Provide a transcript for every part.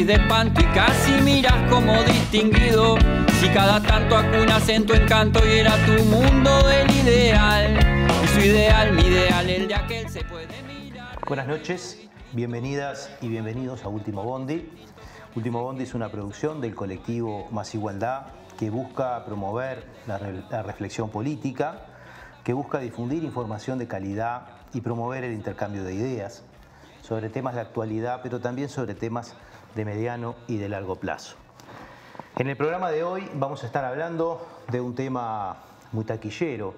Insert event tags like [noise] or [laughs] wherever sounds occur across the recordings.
morís de espanto y casi miras como distinguido. Si cada tanto acunas en tu encanto y era tu mundo del ideal. Y su ideal, mi ideal, el de aquel se puede mirar. Buenas noches, bienvenidas y bienvenidos a Último Bondi. Último Bondi es una producción del colectivo Más Igualdad que busca promover la, la reflexión política, que busca difundir información de calidad y promover el intercambio de ideas sobre temas de actualidad, pero también sobre temas de mediano y de largo plazo. En el programa de hoy vamos a estar hablando de un tema muy taquillero,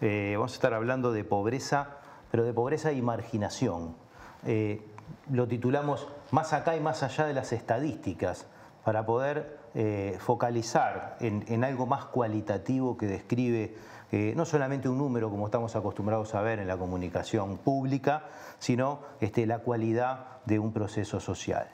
eh, vamos a estar hablando de pobreza, pero de pobreza y marginación. Eh, lo titulamos Más acá y más allá de las estadísticas, para poder eh, focalizar en, algo más cualitativo que describe no solamente un número como estamos acostumbrados a ver en la comunicación pública, sino este, la cualidad de un proceso social.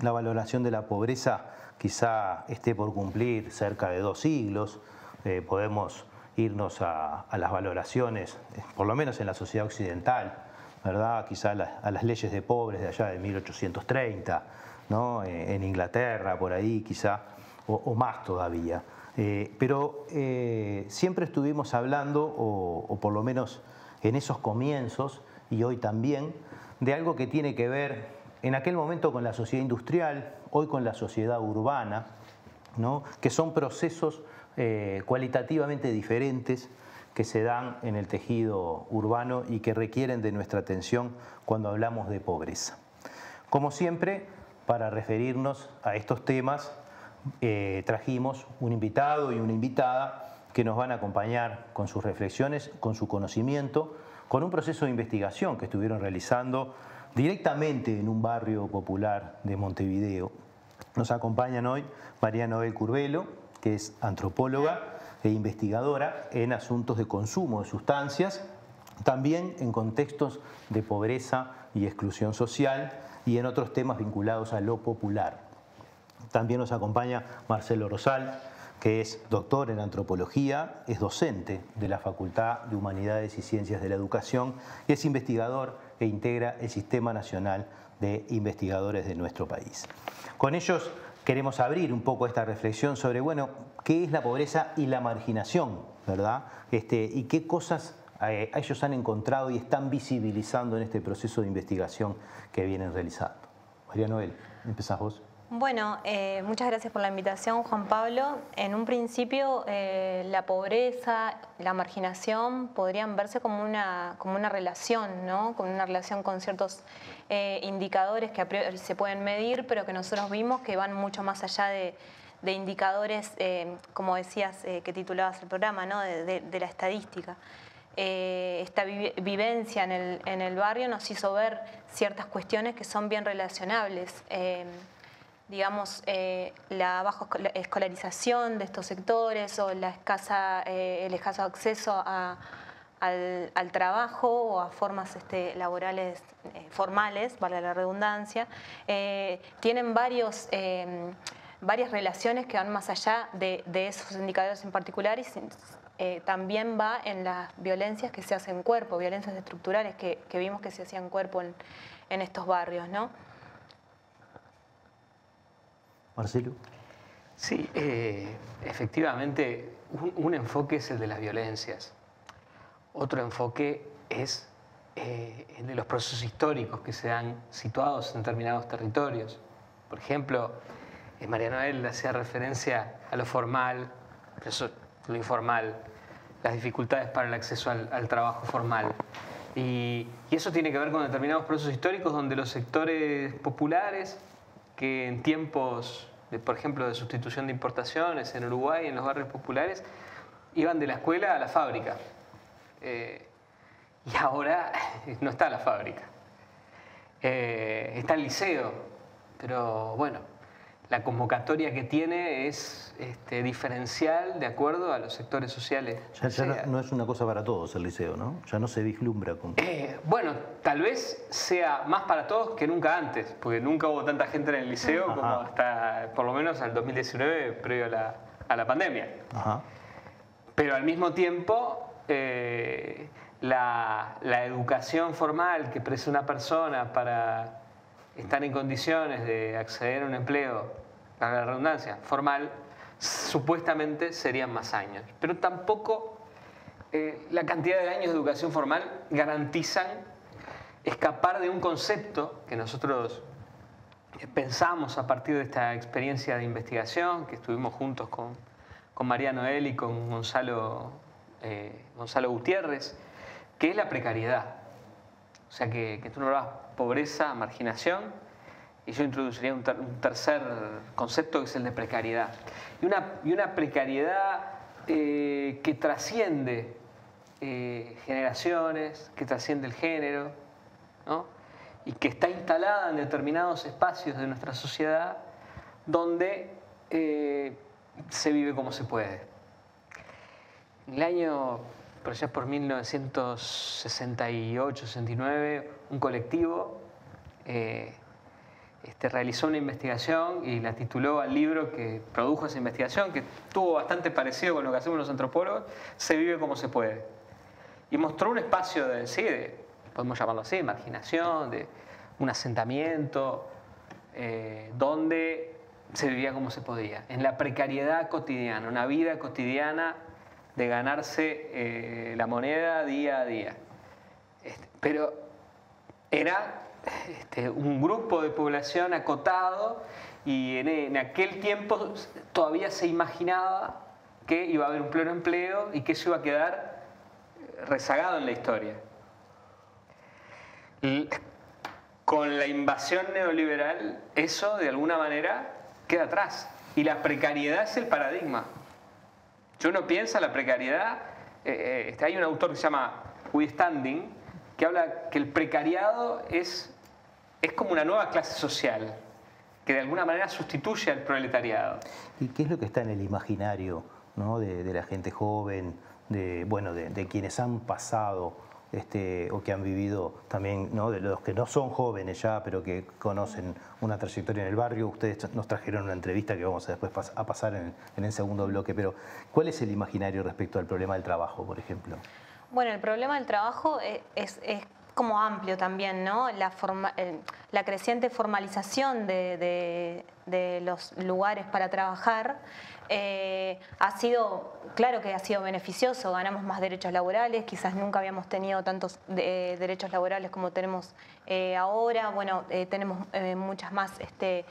La valoración de la pobreza quizá esté por cumplir cerca de dos siglos, eh, podemos irnos a, las valoraciones, eh, por lo menos en la sociedad occidental, ¿verdad? quizá a las, leyes de pobres de allá de 1830, ¿no? en Inglaterra, por ahí quizá, o más todavía. Eh, pero eh, siempre estuvimos hablando, o, por lo menos en esos comienzos, y hoy también, de algo que tiene que ver en aquel momento con la sociedad industrial, hoy con la sociedad urbana, que son procesos eh, cualitativamente diferentes que se dan en el tejido urbano y que requieren de nuestra atención cuando hablamos de pobreza. Como siempre, para referirnos a estos temas, eh, trajimos un invitado y una invitada que nos van a acompañar con sus reflexiones, con su conocimiento, con un proceso de investigación que estuvieron realizando directamente en un barrio popular de Montevideo. Nos acompañan hoy María Noel Curvelo, que es antropóloga e investigadora en asuntos de consumo de sustancias, también en contextos de pobreza y exclusión social y en otros temas vinculados a lo popular. También nos acompaña Marcelo Rosal, que es doctor en antropología, es docente de la Facultad de Humanidades y Ciencias de la Educación y es investigador e integra el Sistema Nacional de Investigadores de nuestro país. Con ellos queremos abrir un poco esta reflexión sobre, bueno, qué es la pobreza y la marginación, ¿verdad? Este, y qué cosas eh, ellos han encontrado y están visibilizando en este proceso de investigación que vienen realizando. María Noel, empezás vos. Bueno, eh, muchas gracias por la invitación, Juan Pablo. En un principio, eh, la pobreza, la marginación podrían verse como una, como una relación, ¿no? Como una relación con ciertos eh, indicadores que se pueden medir, pero que nosotros vimos que van mucho más allá de, indicadores, como decías, que titulabas el programa, ¿no? de, la estadística. esta vivencia en el, en el, barrio nos hizo ver ciertas cuestiones que son bien relacionables digamos, eh, la baja escolarización de estos sectores o la escasa, eh, el escaso acceso al, trabajo o a formas este, laborales eh, formales, vale la redundancia, tienen varios, varias relaciones que van más allá de, esos indicadores en particular y también va en las violencias que se hacen en cuerpo, violencias estructurales que, vimos que se hacían cuerpo en, en estos barrios, ¿no? Marcelo. Sí, eh, efectivamente, un, enfoque es el de las violencias. Otro enfoque es eh, el de los procesos históricos que se han situados en determinados territorios. Por ejemplo, María Noel hacía referencia a lo formal, lo informal, las dificultades para el acceso al, trabajo formal. y, eso tiene que ver con determinados procesos históricos donde los sectores populares, que en tiempos por ejemplo, de sustitución de importaciones en Uruguay, en los barrios populares, iban de la escuela a la fábrica. Eh, y ahora [laughs] no está la fábrica. Eh, está el liceo, pero bueno, la convocatoria que tiene es este, diferencial de acuerdo a los sectores sociales. Ya, no, es una cosa para todos el liceo, ¿no? Ya no se vislumbra con... Eh, bueno, tal vez sea más para todos que nunca antes, porque nunca hubo tanta gente en el liceo como hasta por lo menos al 2019, previo a la, a la pandemia. Pero al mismo tiempo, eh, la, la educación formal que presta una persona para están en condiciones de acceder a un empleo, para la redundancia, formal, supuestamente serían más años. Pero tampoco eh, la cantidad de años de educación formal garantizan escapar de un concepto que nosotros pensamos a partir de esta experiencia de investigación, que estuvimos juntos con, con María Noel y con Gonzalo, eh, Gonzalo Gutiérrez, que es la precariedad. O sea, que, que tú no hablas pobreza, marginación, y yo introduciría un, tercer concepto que es el de precariedad. Y una, y una precariedad eh, que trasciende eh, generaciones, que trasciende el género, ¿no? y que está instalada en determinados espacios de nuestra sociedad donde eh, se vive como se puede. En el año, por allá por 1968-69, un colectivo eh, este, realizó una investigación y la tituló al libro que produjo esa investigación, que tuvo bastante parecido con lo que hacemos los antropólogos, Se vive como se puede. Y mostró un espacio de, sí, de podemos llamarlo así, marginación, de un asentamiento, eh, donde se vivía como se podía, en la precariedad cotidiana, una vida cotidiana de ganarse eh, la moneda día a día. Este, pero era este, un grupo de población acotado y en, en, aquel tiempo todavía se imaginaba que iba a haber un pleno empleo y que eso iba a quedar rezagado en la historia con la invasión neoliberal, eso de alguna manera queda atrás. Y la precariedad es el paradigma. Yo no piensa la precariedad. Eh, eh, este, hay un autor que se llama Woody Standing que habla que el precariado es, es como una nueva clase social que de alguna manera sustituye al proletariado. ¿Y qué es lo que está en el imaginario ¿no? de, la gente joven, de, bueno, de quienes han pasado este, o que han vivido también, ¿no? de los que no son jóvenes ya, pero que conocen una trayectoria en el barrio. Ustedes nos trajeron una entrevista que vamos a después a pasar en, el segundo bloque, pero ¿cuál es el imaginario respecto al problema del trabajo, por ejemplo? Bueno, el problema del trabajo es, como amplio también, ¿no? La, la creciente formalización de, de los lugares para trabajar eh, ha sido, claro que ha sido beneficioso, ganamos más derechos laborales, quizás nunca habíamos tenido tantos eh, derechos laborales como tenemos eh, ahora, bueno, tenemos muchas más este,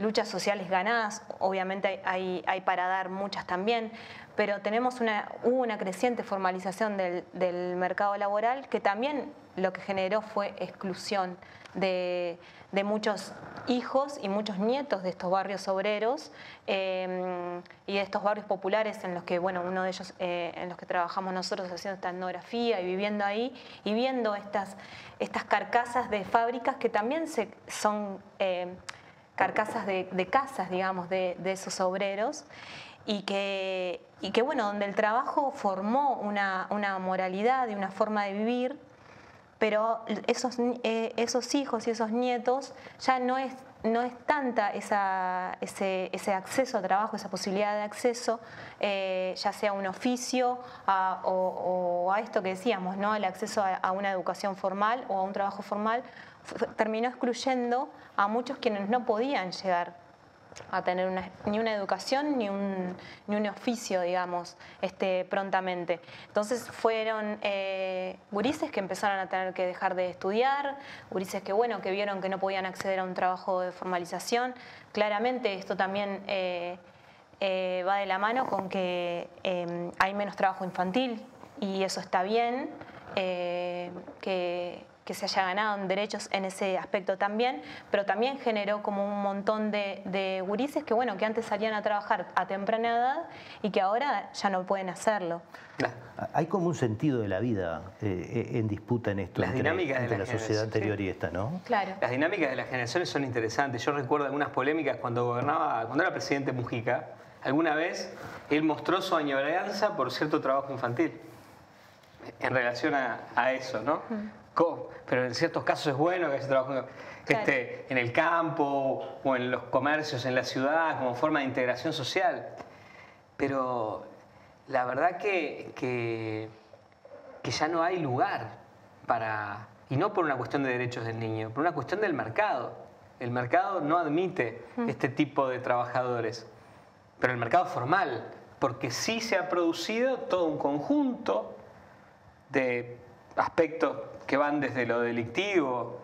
luchas sociales ganadas, obviamente hay, hay, para dar muchas también, pero tenemos una, hubo una creciente formalización del, del mercado laboral que también lo que generó fue exclusión de, de muchos hijos y muchos nietos de estos barrios obreros em, y de estos barrios populares en los que, bueno, uno de ellos eh, en los que trabajamos nosotros haciendo esta etnografía y viviendo ahí y viendo estas, estas carcasas de fábricas que también se, son em, carcasas de, casas, digamos, de, esos obreros y que, y que, bueno, donde el trabajo formó una, una moralidad y una forma de vivir pero esos, eh, esos hijos y esos nietos ya no es, no es tanta esa, ese, ese, acceso a trabajo, esa posibilidad de acceso, eh, ya sea un oficio o, a esto que decíamos, ¿no? el acceso a, una educación formal o a un trabajo formal, terminó excluyendo a muchos quienes no podían llegar a tener ni una educación ni un, ni un oficio, digamos, este, prontamente. Entonces fueron eh, gurises que empezaron a tener que dejar de estudiar, gurises que, bueno, que vieron que no podían acceder a un trabajo de formalización. Claramente esto también eh, eh, va de la mano con que hay menos trabajo infantil y eso está bien, que que se haya ganado en derechos en ese aspecto también, pero también generó como un montón de, de gurises que, bueno, que antes salían a trabajar a temprana edad y que ahora ya no pueden hacerlo. Hay como un sentido de la vida eh, en disputa en esto las entre, dinámicas de la, sociedad anterior y esta, ¿no? Claro. Las dinámicas de las generaciones son interesantes. Yo recuerdo algunas polémicas cuando gobernaba, cuando era presidente Mujica, alguna vez él mostró su añoranza por cierto trabajo infantil en relación a, eso, ¿no? Pero en ciertos casos es bueno que se trabaje este, en el campo o en los comercios, en la ciudad, como forma de integración social. Pero la verdad que, que, ya no hay lugar para, y no por una cuestión de derechos del niño, por una cuestión del mercado. El mercado no admite este tipo de trabajadores, pero el mercado formal, porque sí se ha producido todo un conjunto de aspectos que van desde lo delictivo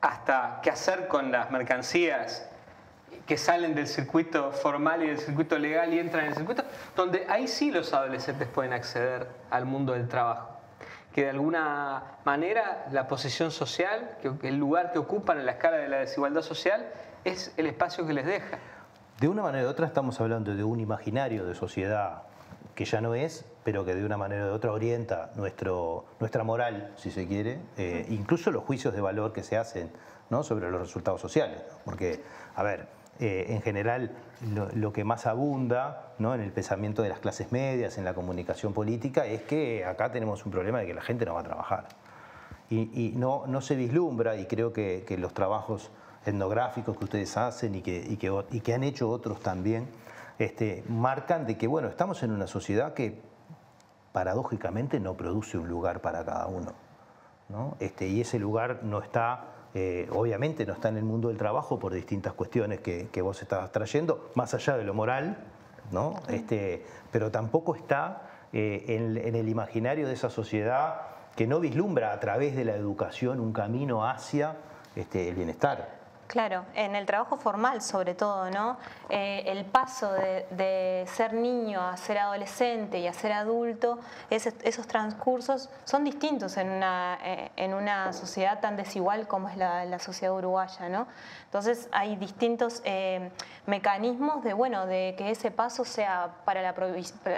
hasta qué hacer con las mercancías que salen del circuito formal y del circuito legal y entran en el circuito, donde ahí sí los adolescentes pueden acceder al mundo del trabajo. Que de alguna manera la posición social, el lugar que ocupan en la escala de la desigualdad social, es el espacio que les deja. De una manera u otra estamos hablando de un imaginario de sociedad que ya no es, pero que de una manera u otra orienta nuestro, nuestra moral, si se quiere, eh, incluso los juicios de valor que se hacen ¿no? sobre los resultados sociales. Porque, a ver, eh, en general lo, que más abunda ¿no? en el pensamiento de las clases medias, en la comunicación política, es que acá tenemos un problema de que la gente no va a trabajar. Y, no, no, se vislumbra, y creo que, que, los trabajos etnográficos que ustedes hacen y que, y que, y que han hecho otros también, este, marcan de que, bueno, estamos en una sociedad que paradójicamente no produce un lugar para cada uno. ¿no? Este, y ese lugar no está eh, obviamente no está en el mundo del trabajo por distintas cuestiones que, vos estabas trayendo, más allá de lo moral, ¿no? Este, pero tampoco está eh, en, el imaginario de esa sociedad que no vislumbra a través de la educación un camino hacia este, el bienestar. Claro, en el trabajo formal sobre todo, ¿no? Eh, el paso de, ser niño a ser adolescente y a ser adulto, esos transcursos son distintos en una, eh, en una sociedad tan desigual como es la, sociedad uruguaya, ¿no? Entonces hay distintos eh, mecanismos de, bueno, de que ese paso sea para la,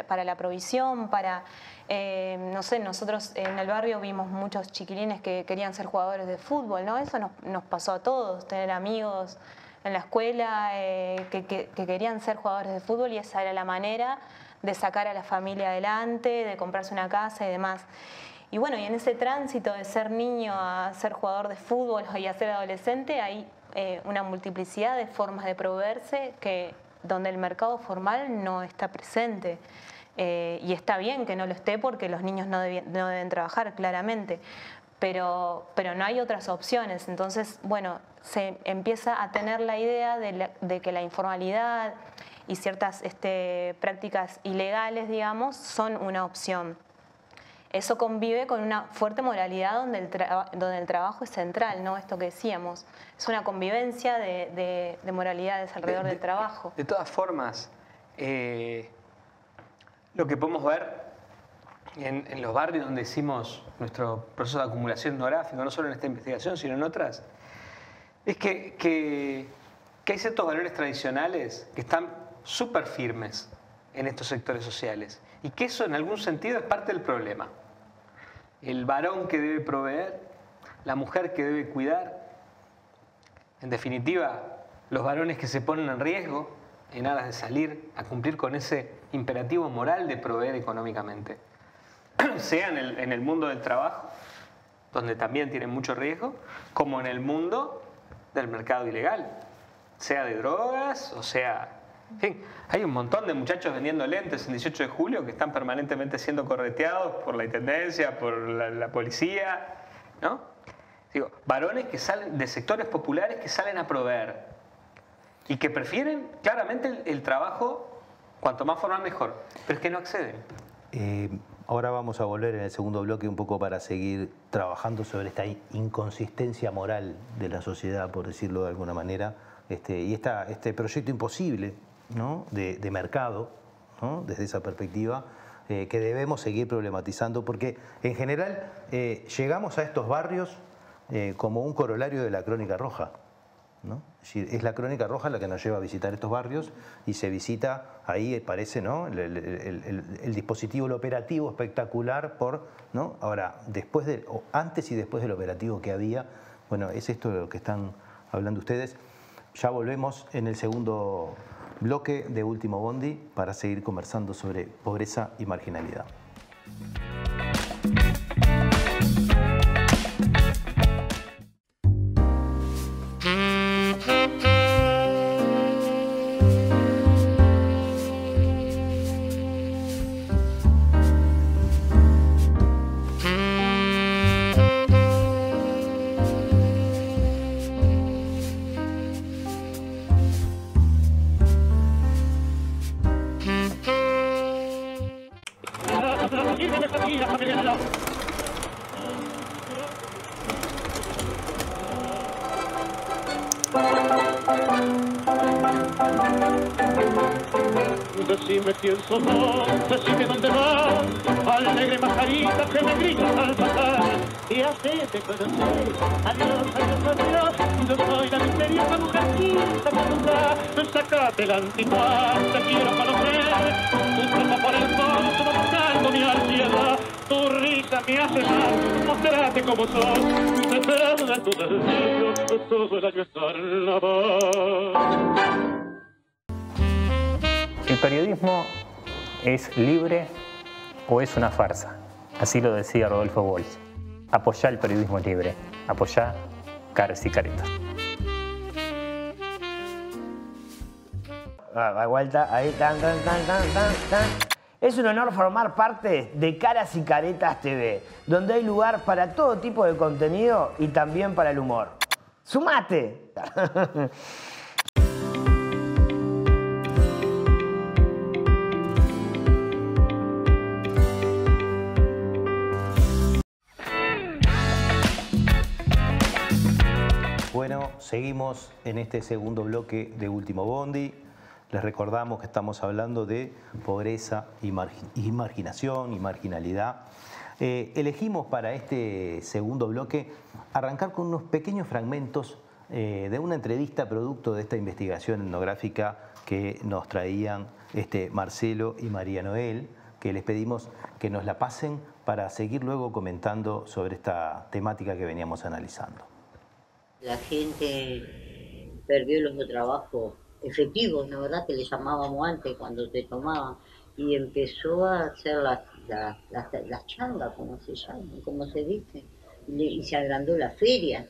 para la provisión, para eh, no sé, nosotros en el barrio vimos muchos chiquilines que querían ser jugadores de fútbol, ¿no? Eso nos, pasó a todos, tener amigos en la escuela eh, que, querían ser jugadores de fútbol y esa era la manera de sacar a la familia adelante, de comprarse una casa y demás. Y bueno, y en ese tránsito de ser niño a ser jugador de fútbol y a ser adolescente hay eh, una multiplicidad de formas de proveerse que donde el mercado formal no está presente. Eh, y está bien que no lo esté porque los niños no, deben trabajar, claramente. Pero, pero no hay otras opciones. Entonces, bueno, se empieza a tener la idea de, que la informalidad y ciertas este, prácticas ilegales, digamos, son una opción. Eso convive con una fuerte moralidad donde el, donde el trabajo es central, ¿no? Esto que decíamos. Es una convivencia de, moralidades alrededor del trabajo. De todas formas, eh, lo que podemos ver en, los barrios donde hicimos nuestro proceso de acumulación etnográfico, no solo en esta investigación, sino en otras, es que, que, hay ciertos valores tradicionales que están súper firmes en estos sectores sociales y que eso en algún sentido es parte del problema. El varón que debe proveer, la mujer que debe cuidar, en definitiva, los varones que se ponen en riesgo en aras de salir a cumplir con ese imperativo moral de proveer económicamente, [clears throat] sea en el, mundo del trabajo, donde también tienen mucho riesgo, como en el mundo del mercado ilegal, sea de drogas o sea... En fin, hay un montón de muchachos vendiendo lentes en 18 de julio que están permanentemente siendo correteados por la intendencia, por la, la policía, ¿no? Digo, varones que salen de sectores populares que salen a proveer y que prefieren claramente el trabajo Cuanto más formal, mejor. Pero es que no acceden. Eh, ahora vamos a volver en el segundo bloque un poco para seguir trabajando sobre esta inconsistencia moral de la sociedad, por decirlo de alguna manera, este, y esta, este proyecto imposible de, mercado, desde esa perspectiva, eh, que debemos seguir problematizando, porque en general eh, llegamos a estos barrios como un corolario de la crónica roja. Es, la crónica roja la que nos lleva a visitar estos barrios y se visita, ahí parece, ¿no? El, dispositivo, el operativo espectacular por, ¿no? Ahora, después de, antes y después del operativo que había, bueno, es esto de lo que están hablando ustedes. Ya volvemos en el segundo bloque de Último Bondi para seguir conversando sobre pobreza y marginalidad. Quién sos vos, decime dónde vas, alegre mascarita que me gritas al pasar. Y así te conocer, adiós, adiós, adiós, yo soy la misteriosa mujercita que nunca sacate la antigua, te quiero conocer, tu ropa por el fondo va buscando mi ansiedad, tu risa me hace mal, mostrate como sos, te pierde tu deseo, todo el año estar en la ¿El periodismo es libre o es una farsa? Así lo decía Rodolfo Walsh. Apoyá el periodismo libre. Apoyá caras y caretas. Ah, vuelta, ahí, tan, tan, tan, tan, tan. Es un honor formar parte de Caras y Caretas TV, donde hay lugar para todo tipo de contenido y también para el humor. ¡Sumate! [laughs] Bueno, seguimos en este segundo bloque de Último Bondi. Les recordamos que estamos hablando de pobreza y, marginación y marginalidad. Eh, elegimos para este segundo bloque arrancar con unos pequeños fragmentos eh, de una entrevista producto de esta investigación etnográfica que nos traían este Marcelo y María Noel, que les pedimos que nos la pasen para seguir luego comentando sobre esta temática que veníamos analizando. La gente perdió los trabajos efectivos, ¿no verdad? Que le llamábamos antes cuando te tomaban. Y empezó a hacer las, las, changas, como se llaman, como se dice. Y, se agrandó la feria.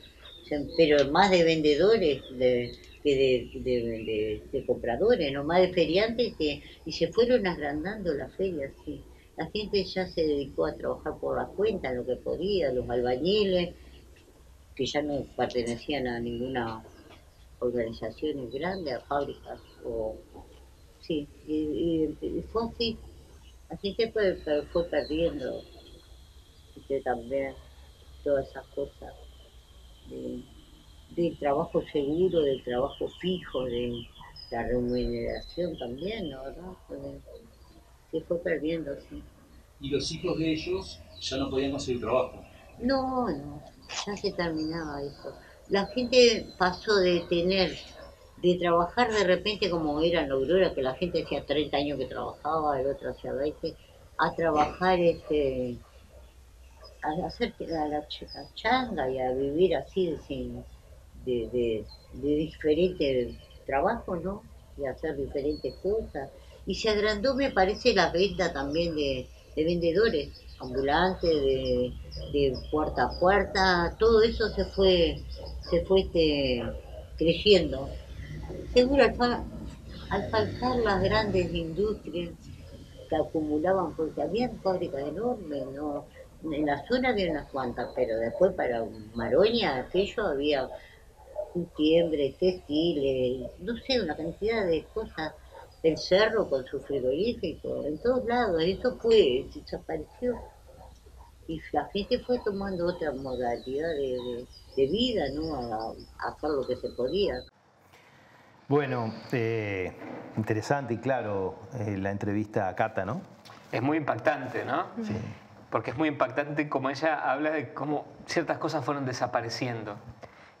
pero más de vendedores de, que de, de, compradores, no más de feriantes, que, y se fueron agrandando la feria, sí. La gente ya se dedicó a trabajar por la cuenta, lo que podía, los albañiles, que ya no pertenecían a ninguna organización grande, a fábricas o sí, y, fue así, así se fue, fue perdiendo usted también todas esas cosas de, trabajo seguro, del trabajo fijo, de la remuneración también, ¿no? ¿verdad? Se fue perdiendo, sí. ¿Y los hijos de ellos ya no podían conseguir trabajo? No, no, ya se terminaba eso. La gente pasó de tener, de trabajar de repente como era en Aurora, que la gente hacía 30 años que trabajaba, el otro hacía 20, a trabajar este a hacer la, la, changa y a vivir así de, de, de diferentes trabajos, ¿no? Y hacer diferentes cosas. Y se agrandó, me parece, la venta también de vendedores ambulantes, de, de, puerta a puerta, todo eso se fue, se fue este, creciendo. Seguro al, faltar las grandes industrias que acumulaban, porque había fábricas enormes, ¿no? en la zona había unas cuantas, pero después para Maroña, aquello había tiembre, textiles, no sé, una cantidad de cosas el cerro con su frigorífico, en todos lados, eso fue, desapareció. Y la gente fue tomando otra modalidad de, vida, ¿no? A, hacer lo que se podía. Bueno, eh, interesante y claro eh, la entrevista a Cata, ¿no? Es muy impactante, ¿no? Sí. Porque es muy impactante como ella habla de cómo ciertas cosas fueron desapareciendo.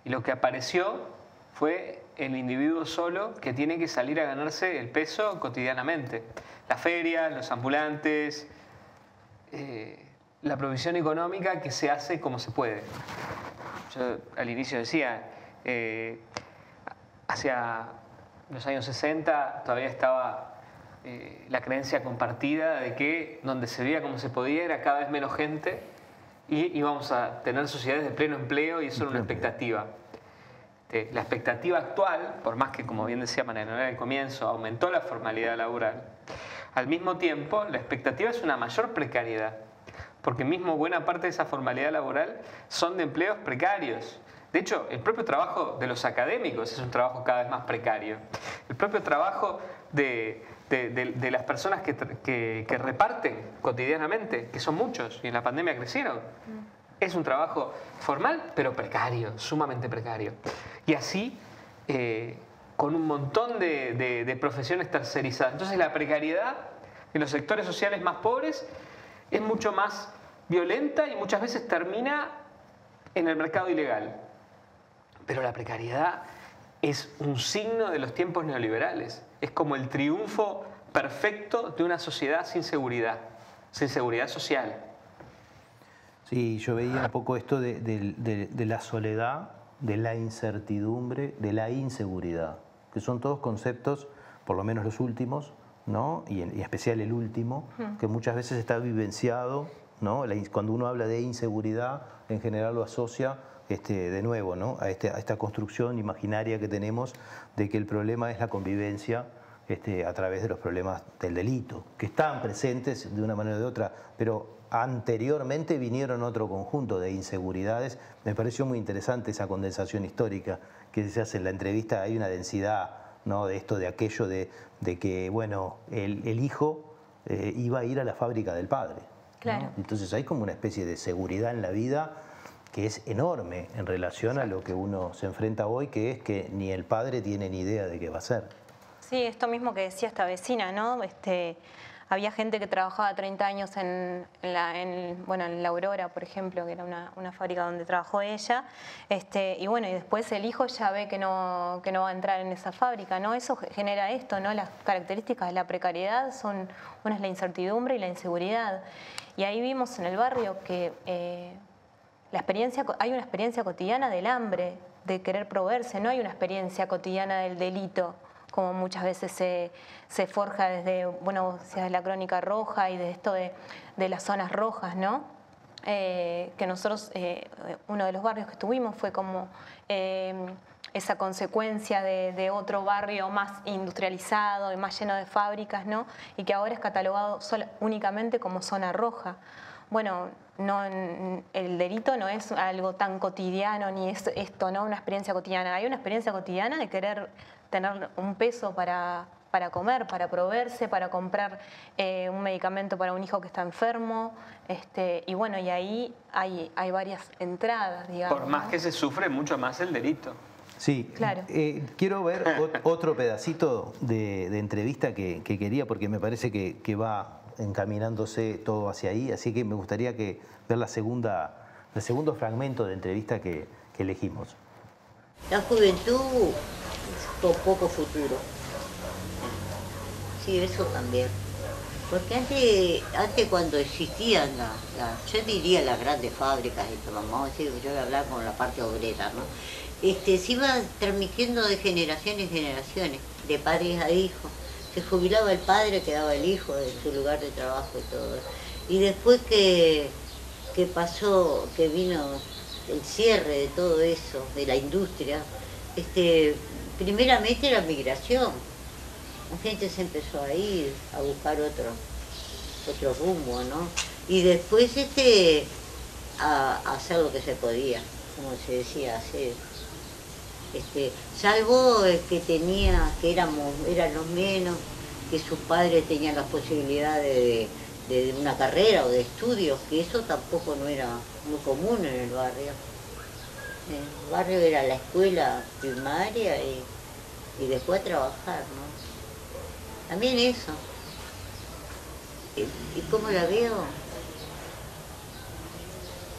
Y lo que apareció fue el individuo solo que tiene que salir a ganarse el peso cotidianamente. Las ferias, los ambulantes, eh, la provisión económica que se hace como se puede. Yo al inicio decía, eh, hacia los años 60 todavía estaba eh, la creencia compartida de que donde se veía como se podía era cada vez menos gente y íbamos a tener sociedades de pleno empleo y eso era una expectativa. Este, la expectativa actual, por más que, como bien decía María al comienzo, aumentó la formalidad laboral, al mismo tiempo la expectativa es una mayor precariedad, porque mismo buena parte de esa formalidad laboral son de empleos precarios. De hecho, el propio trabajo de los académicos es un trabajo cada vez más precario. El propio trabajo de, las personas que, que, reparten cotidianamente, que son muchos y en la pandemia crecieron, es un trabajo formal, pero precario, sumamente precario. Y así, eh, con un montón de, de- de profesiones tercerizadas. Entonces la precariedad en los sectores sociales más pobres es mucho más violenta y muchas veces termina en el mercado ilegal. Pero la precariedad es un signo de los tiempos neoliberales. Es como el triunfo perfecto de una sociedad sin seguridad, sin seguridad social. Sí, yo veía un poco esto de, de- de- de la soledad, de la incertidumbre, de la inseguridad, que son todos conceptos, por lo menos los últimos, ¿no? y en y especial el último, que muchas veces está vivenciado, ¿no? La cuando uno habla de inseguridad, en general lo asocia este, de nuevo ¿no? a, este- a esta construcción imaginaria que tenemos de que el problema es la convivencia este, a través de los problemas del delito, que están presentes de una manera o de otra, pero anteriormente vinieron otro conjunto de inseguridades. Me pareció muy interesante esa condensación histórica que se hace en la entrevista. Hay una densidad ¿no? de esto, de aquello, de, de que bueno, el, el hijo eh, iba a ir a la fábrica del padre. ¿no? Claro. Entonces hay como una especie de seguridad en la vida que es enorme en relación a lo que uno se enfrenta hoy, que es que ni el padre tiene ni idea de qué va a ser. Sí, esto mismo que decía esta vecina, ¿no? Este, había gente que trabajaba 30 años en, en la, en, bueno, en la Aurora, por ejemplo, que era una, fábrica donde trabajó ella, este, y bueno, y después el hijo ya ve que no, que no va a entrar en esa fábrica, ¿no? Eso ge- genera esto, ¿no? Las características de la precariedad son, una es la incertidumbre y la inseguridad. Y ahí vimos en el barrio que eh, la experiencia, hay una experiencia cotidiana del hambre, de querer proveerse, no hay una experiencia cotidiana del delito, como muchas veces se, forja desde, bueno, vos decías de la crónica roja y de esto de, las zonas rojas, ¿no? Eh, que nosotros, eh, uno de los barrios que estuvimos fue como eh, esa consecuencia de, otro barrio más industrializado y más lleno de fábricas. Y que ahora es catalogado sola- únicamente como zona roja. Bueno, el delito no es algo tan cotidiano ni es esto, ¿no? Una experiencia cotidiana. Hay una experiencia cotidiana de querer tener un peso para, para comer, para proveerse, para comprar eh, un medicamento para un hijo que está enfermo. Este, y bueno, y ahí hay, hay varias entradas, digamos. Por más ¿no? que se sufre mucho más el delito. Sí, Claro. eh, quiero ver ot- [laughs] otro pedacito de, de entrevista que, que quería porque me parece que, que va encaminándose todo hacia ahí, así que me gustaría que ver la segunda, el segundo fragmento de entrevista que, que elegimos. La juventud poco futuro. Sí, eso también. Porque antes, antes cuando existían, la, la- yo diría las grandes fábricas, esto, vamos a yo voy a hablar con la parte obrera, ¿no? Este, se iba transmitiendo de generación en generaciones, de padres a hijos. Se jubilaba el padre, quedaba el hijo en su lugar de trabajo y todo. Y después que, que pasó, que vino el cierre de todo eso, de la industria, este, primeramente la migración. La gente se empezó a ir a buscar otro, otro rumbo, ¿no? Y después este, a, hacer lo que se podía, como se decía, hacer. Este, salvo el que tenía, que éramos, eran los menos, que sus padres tenían las posibilidades de, de una carrera o de estudios, que eso tampoco no era muy común en el barrio. El barrio era la escuela primaria y, y después trabajar, ¿no? También eso. ¿Y, y cómo la veo?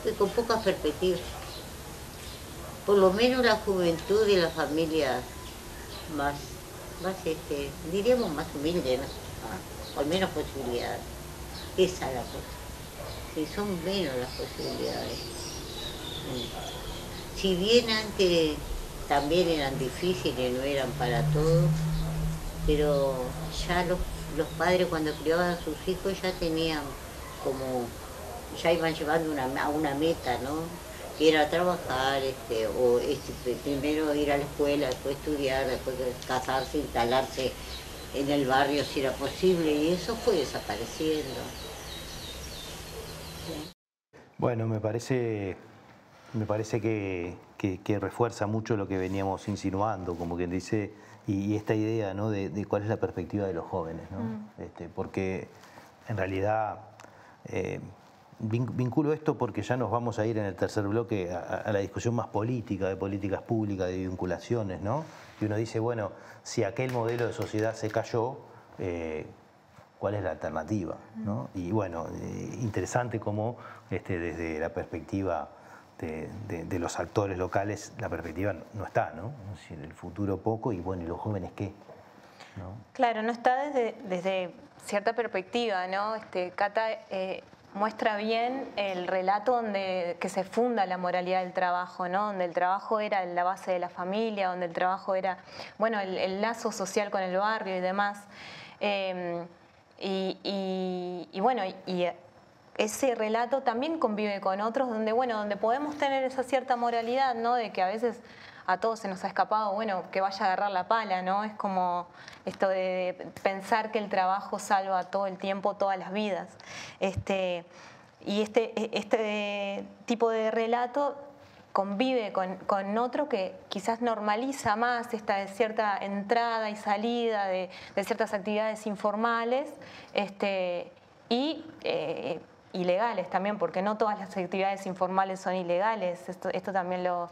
Pues con pocas perspectivas. Por lo menos la juventud de las familias más, más este, diríamos más humildes, ¿no? Ah, con menos posibilidades. Esa es la cosa. Que son menos las posibilidades. Mm. Si bien antes también eran difíciles, no eran para todos, pero ya los, los padres cuando criaban a sus hijos ya tenían como, ya iban llevando una, a una meta, ¿no? Que era trabajar, este, o este, primero ir a la escuela, después estudiar, después casarse, instalarse en el barrio si era posible, y eso fue desapareciendo. Bueno, me parece, me parece que, que- que refuerza mucho lo que veníamos insinuando, como quien dice, y, y esta idea ¿no? de, de cuál es la perspectiva de los jóvenes, ¿no? Este, porque en realidad eh, vin- vinculo esto porque ya nos vamos a ir en el tercer bloque a, a la discusión más política, de políticas públicas, de vinculaciones, ¿no? Y uno dice, bueno, si aquel modelo de sociedad se cayó, eh, ¿cuál es la alternativa? ¿no? Y bueno, eh, interesante cómo este, desde la perspectiva de, de- los actores locales, la perspectiva no está, ¿no? Es decir, el futuro poco y bueno, ¿y los jóvenes qué? Claro, no está desde, desde cierta perspectiva, ¿no? Este, Cata eh, muestra bien el relato donde que se funda la moralidad del trabajo, ¿no? Donde el trabajo era la base de la familia, donde el trabajo era, bueno, el, el lazo social con el barrio y demás. Eh, y, y- y bueno, y ese relato también convive con otros donde, bueno, donde podemos tener esa cierta moralidad, ¿no? De que a veces a todos se nos ha escapado, bueno, que vaya a agarrar la pala, ¿no? Es como esto de pensar que el trabajo salva todo el tiempo, todas las vidas. Este, y este, este tipo de relato convive con, con otro que quizás normaliza más esta cierta entrada y salida de, de ciertas actividades informales este, y eh, ilegales también, porque no todas las actividades informales son ilegales, esto, esto también lo,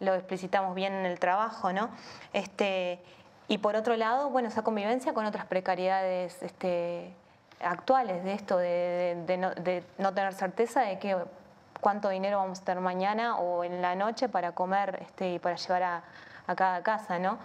lo explicitamos bien en el trabajo, ¿no? Este, y por otro lado, bueno, esa convivencia con otras precariedades este, actuales de esto, de, de- no tener certeza de que cuánto dinero vamos a tener mañana o en la noche para comer este, y para llevar a, a cada casa, ¿no?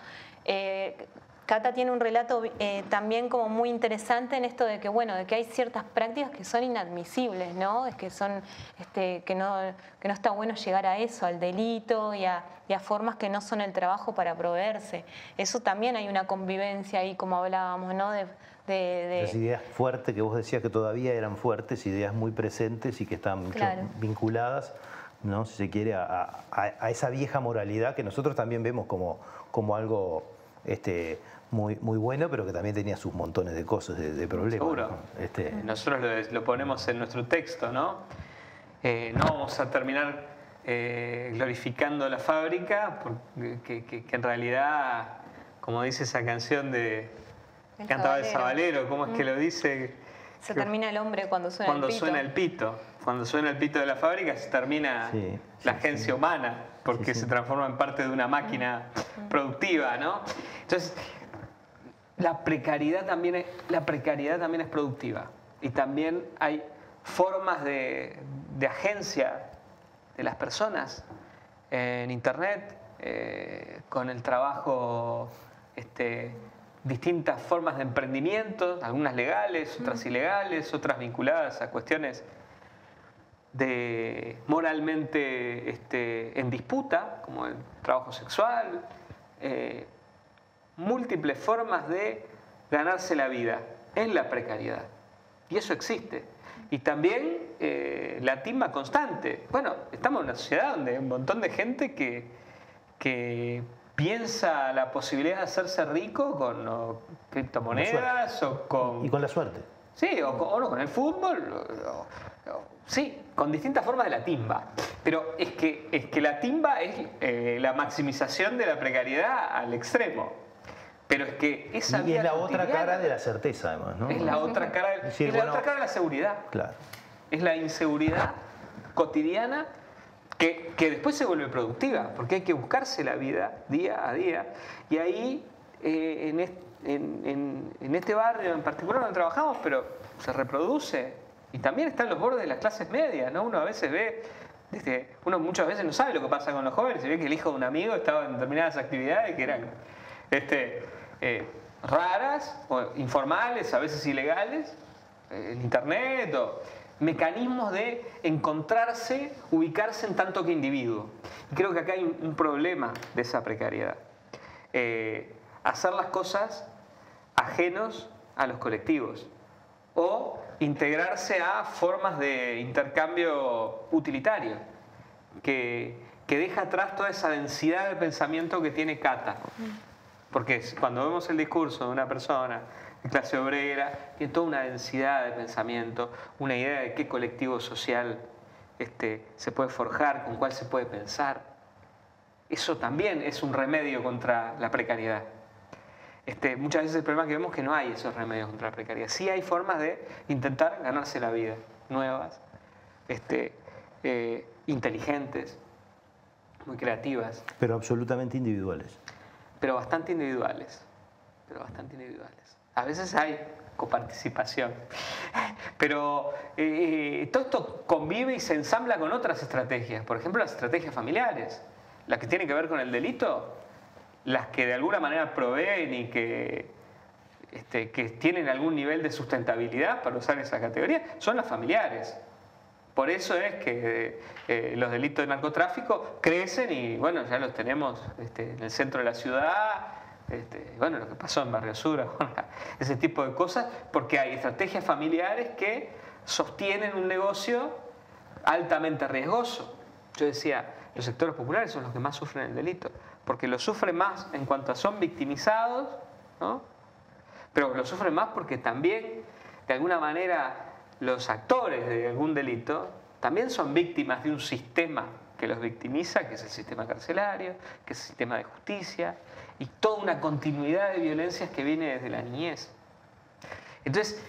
Eh, Cata tiene un relato eh, también como muy interesante en esto de que, bueno, de que hay ciertas prácticas que son inadmisibles, ¿no? Es que son, este, que no, que no está bueno llegar a eso, al delito y a, y a formas que no son el trabajo para proveerse. Eso también hay una convivencia ahí, como hablábamos, ¿no? De, de- de- Esas ideas fuertes que vos decías que todavía eran fuertes, ideas muy presentes y que están Claro. vinculadas, ¿no? si se quiere, a, a- a esa vieja moralidad que nosotros también vemos como, como algo este, muy, muy bueno, pero que también tenía sus montones de cosas, de, de problemas. Seguro. ¿no? Este, Nosotros lo, lo ponemos en nuestro texto, ¿no? Eh, no vamos a terminar eh, glorificando la fábrica, porque, que, que- que en realidad, como dice esa canción de... El Cantaba el Sabalero. ¿cómo es que lo dice? se termina el hombre cuando suena Cuando el pito. suena el pito. Cuando suena el pito de la fábrica se termina Sí, la sí, agencia humana, porque Sí, sí. se transforma en parte de una máquina productiva, ¿no? Entonces, la precariedad también es, la precariedad también es productiva. Y también hay formas de, de agencia de las personas en Internet, eh, con el trabajo, este, distintas formas de emprendimiento, algunas legales, otras ilegales, otras vinculadas a cuestiones de moralmente este, en disputa, como el trabajo sexual, eh, múltiples formas de ganarse la vida en la precariedad. Y eso existe. Y también eh, la timba constante. Bueno, estamos en una sociedad donde hay un montón de gente que, que piensa la posibilidad de hacerse rico con o, criptomonedas o con... y con la suerte. Sí, o con, o no, con el fútbol. o- sí, con distintas formas de la timba. Pero es que, es que la timba es eh, la maximización de la precariedad al extremo. Pero es que esa Y es vida la otra cara de la certeza, además, ¿no? Es la otra cara, Es decir, es la bueno, otra cara de la seguridad. Claro. Es la inseguridad cotidiana que, que después se vuelve productiva, porque hay que buscarse la vida día a día. Y ahí, eh, en, est- en- en- en este barrio en particular donde trabajamos, pero se reproduce. Y también está en los bordes de las clases medias, ¿no? Uno a veces ve, desde, uno muchas veces no sabe lo que pasa con los jóvenes, y ve que el hijo de un amigo estaba en determinadas actividades que eran este, eh, raras, o informales, a veces ilegales, eh, en internet o mecanismos de encontrarse, ubicarse en tanto que individuo. Creo que acá hay un, problema de esa precariedad. Eh, hacer las cosas ajenos a los colectivos o integrarse a formas de intercambio utilitario que, que deja atrás toda esa densidad de pensamiento que tiene Cata. Porque cuando vemos el discurso de una persona de clase obrera, tiene toda una densidad de pensamiento, una idea de qué colectivo social este, se puede forjar, con cuál se puede pensar. Eso también es un remedio contra la precariedad. Este, muchas veces el problema que vemos que no hay esos remedios contra la precariedad. Sí hay formas de intentar ganarse la vida, nuevas, este, eh, inteligentes, muy creativas. Pero absolutamente individuales. Pero bastante individuales. Pero bastante individuales. A veces hay coparticipación. [laughs] Pero eh, todo esto convive y se ensambla con otras estrategias. Por ejemplo, las estrategias familiares. Las que tienen que ver con el delito, las que de alguna manera proveen y que, este, que tienen algún nivel de sustentabilidad, para usar esa categoría, son las familiares. Por eso es que eh, los delitos de narcotráfico crecen y bueno, ya los tenemos este, en el centro de la ciudad, este, bueno, lo que pasó en Barrio Sur, [laughs] ese tipo de cosas, porque hay estrategias familiares que sostienen un negocio altamente riesgoso. Yo decía, los sectores populares son los que más sufren el delito, porque lo sufren más en cuanto a son victimizados, ¿no? pero lo sufren más porque también, de alguna manera, los actores de algún delito también son víctimas de un sistema que los victimiza, que es el sistema carcelario, que es el sistema de justicia, y toda una continuidad de violencias que viene desde la niñez. Entonces,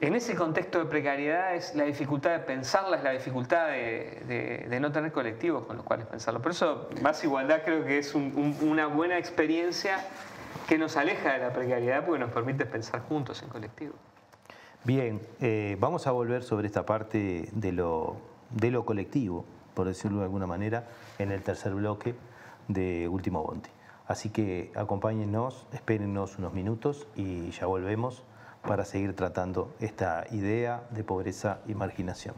en ese contexto de precariedad es la dificultad de pensarla, es la dificultad de, no tener colectivos con los cuales pensarlo. Por eso, más igualdad creo que es una buena experiencia que nos aleja de la precariedad porque nos permite pensar juntos en colectivo. Bien, eh, vamos a volver sobre esta parte de lo, de lo colectivo, por decirlo de alguna manera, en el tercer bloque de Último Bondi. Así que acompáñennos, espérennos unos minutos y ya volvemos para seguir tratando esta idea de pobreza y marginación.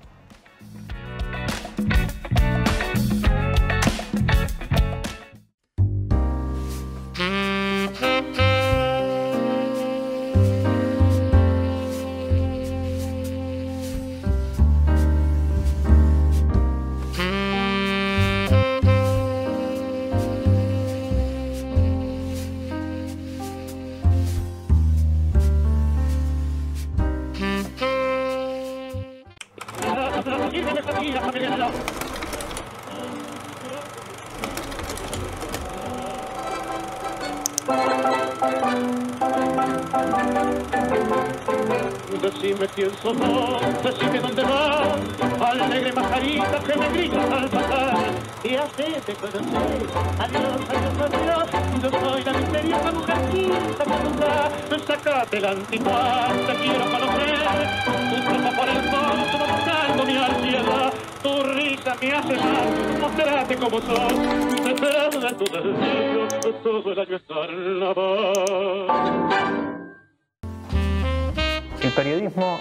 El periodismo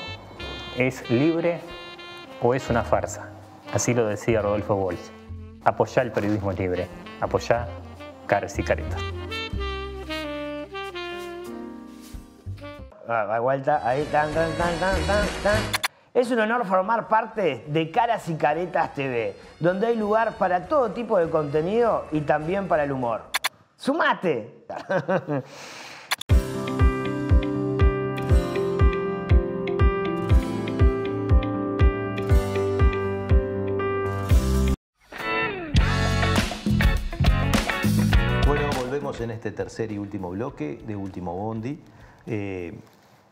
es libre o es una farsa. Así lo decía Rodolfo Bols. Apoyá el periodismo libre. Apoyá caras y caretas. Ah, vuelta, ahí, tan, tan, tan, tan, tan, Es un honor formar parte de Caras y Caretas TV, donde hay lugar para todo tipo de contenido y también para el humor. ¡Sumate! en este tercer y último bloque de Último Bondi. Eh,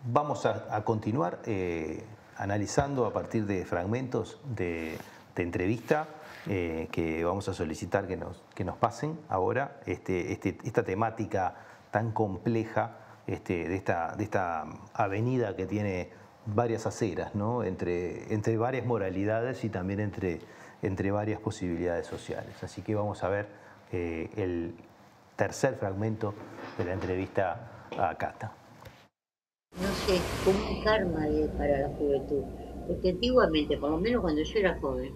vamos a, continuar eh, analizando a partir de fragmentos de, entrevista eh, que vamos a solicitar que nos, que nos pasen ahora este, este, esta temática tan compleja este, de, esta, de esta avenida que tiene varias aceras, entre, entre varias moralidades y también entre, entre varias posibilidades sociales. Así que vamos a ver el, tercer fragmento de la entrevista a Cata. No sé, como un karma para la juventud. Porque antiguamente, por lo menos cuando yo era joven,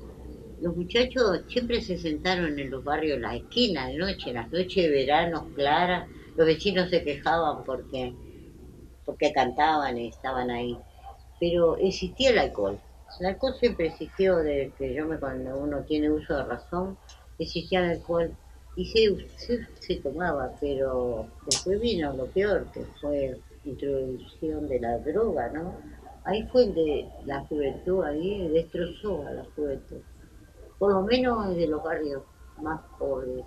los muchachos siempre se sentaron en los barrios, las esquinas de noche, las noches de verano claras, los vecinos se quejaban porque, porque cantaban y estaban ahí. Pero existía el alcohol. El alcohol siempre existió desde que yo me, cuando uno tiene uso de razón, existía el alcohol y se, se, tomaba, pero después vino lo peor, que fue introducción de la droga, ¿no? Ahí fue de la juventud, ahí destrozó a la juventud, por lo menos de los barrios más pobres.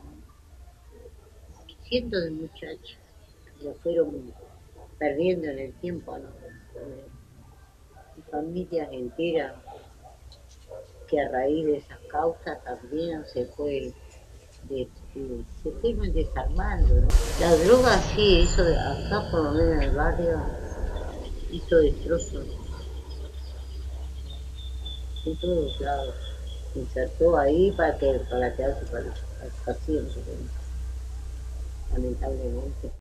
Cientos de muchachos lo fueron perdiendo en el tiempo, ¿no? familias enteras que a raíz de esas causas también se fue se fueron desarmando. ¿no? La droga sí hizo, acá por lo menos en el barrio, hizo destrozos. En todos lados. Se insertó ahí para que para quedarse para, para siempre. ¿no? Lamentablemente.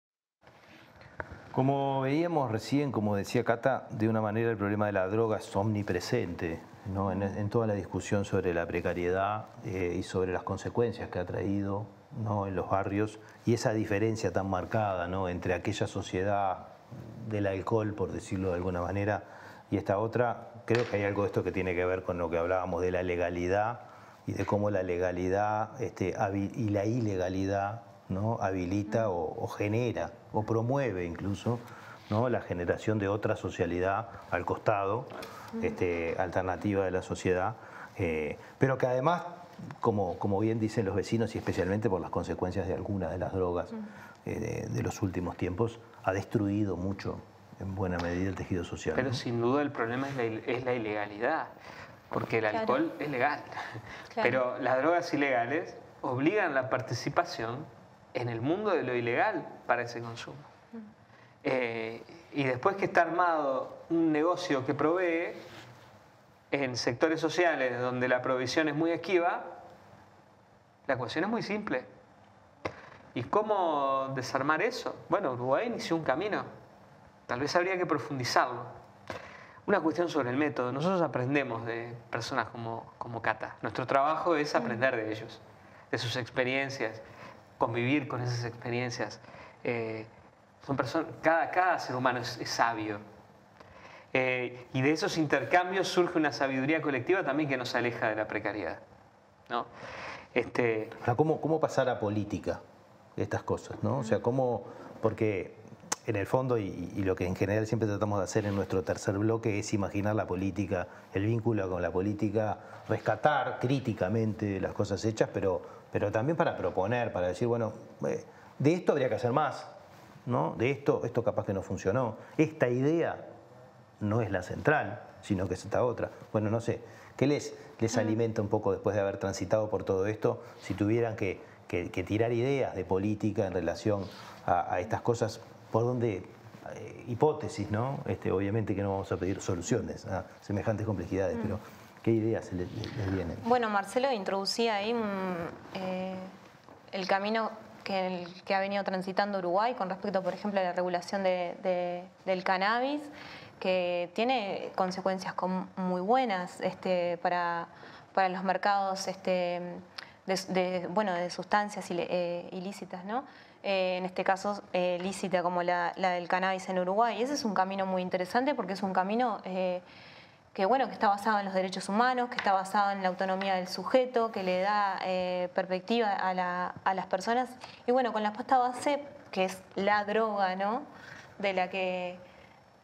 Como veíamos recién, como decía Cata, de una manera el problema de la droga es omnipresente ¿no? en, en toda la discusión sobre la precariedad eh, y sobre las consecuencias que ha traído ¿no? en los barrios y esa diferencia tan marcada ¿no? entre aquella sociedad del alcohol, por decirlo de alguna manera, y esta otra. Creo que hay algo de esto que tiene que ver con lo que hablábamos de la legalidad y de cómo la legalidad este, y la ilegalidad ¿no? habilita o, o genera o promueve incluso ¿no? la generación de otra socialidad al costado, este, alternativa de la sociedad, eh, pero que además, como, como bien dicen los vecinos y especialmente por las consecuencias de algunas de las drogas eh, de, de los últimos tiempos, ha destruido mucho en buena medida el tejido social. Pero ¿no? sin duda el problema es la, il- es la ilegalidad, porque el Claro. alcohol es legal. Claro. Pero las drogas ilegales obligan la participación en el mundo de lo ilegal para ese consumo. Eh, y después que está armado un negocio que provee en sectores sociales donde la provisión es muy esquiva, la cuestión es muy simple. ¿Y cómo desarmar eso? Bueno, Uruguay inició un camino. Tal vez habría que profundizarlo. Una cuestión sobre el método. Nosotros aprendemos de personas como, como Cata. Nuestro trabajo es aprender de ellos, de sus experiencias, convivir con esas experiencias. Eh, son personas, cada, cada ser humano es, sabio. Eh, y de esos intercambios surge una sabiduría colectiva también que nos aleja de la precariedad. ¿no? Este, ¿cómo, ¿cómo pasar a política estas cosas? ¿no? O sea, ¿cómo...? Porque en el fondo, y, y lo que en general siempre tratamos de hacer en nuestro tercer bloque, es imaginar la política, el vínculo con la política, rescatar críticamente las cosas hechas, pero, pero también para proponer, para decir, bueno, eh, de esto habría que hacer más, ¿no? De esto, esto capaz que no funcionó. Esta idea no es la central, sino que es esta otra. Bueno, no sé, ¿qué les, les alimenta un poco después de haber transitado por todo esto? Si tuvieran que, que- que tirar ideas de política en relación a, a estas cosas, ¿por dónde? eh, hipótesis, ¿no? Este, obviamente que no vamos a pedir soluciones a semejantes complejidades, pero ¿qué ideas les, les- les vienen? Bueno, Marcelo introducía ahí un, eh, el camino que, el- que ha venido transitando Uruguay con respecto, por ejemplo, a la regulación de- de- del cannabis, que tiene consecuencias com- muy buenas este, para, para los mercados este, de, bueno, de sustancias eh, ilícitas, ¿no? Eh, en este caso eh, lícita como la, la del cannabis en Uruguay. Ese es un camino muy interesante porque es un camino que bueno, que está basado en los derechos humanos, que está basado en la autonomía del sujeto, que le da eh, perspectiva a, la- a las personas. Y bueno, con la pasta base, que es la droga, ¿no? De la que,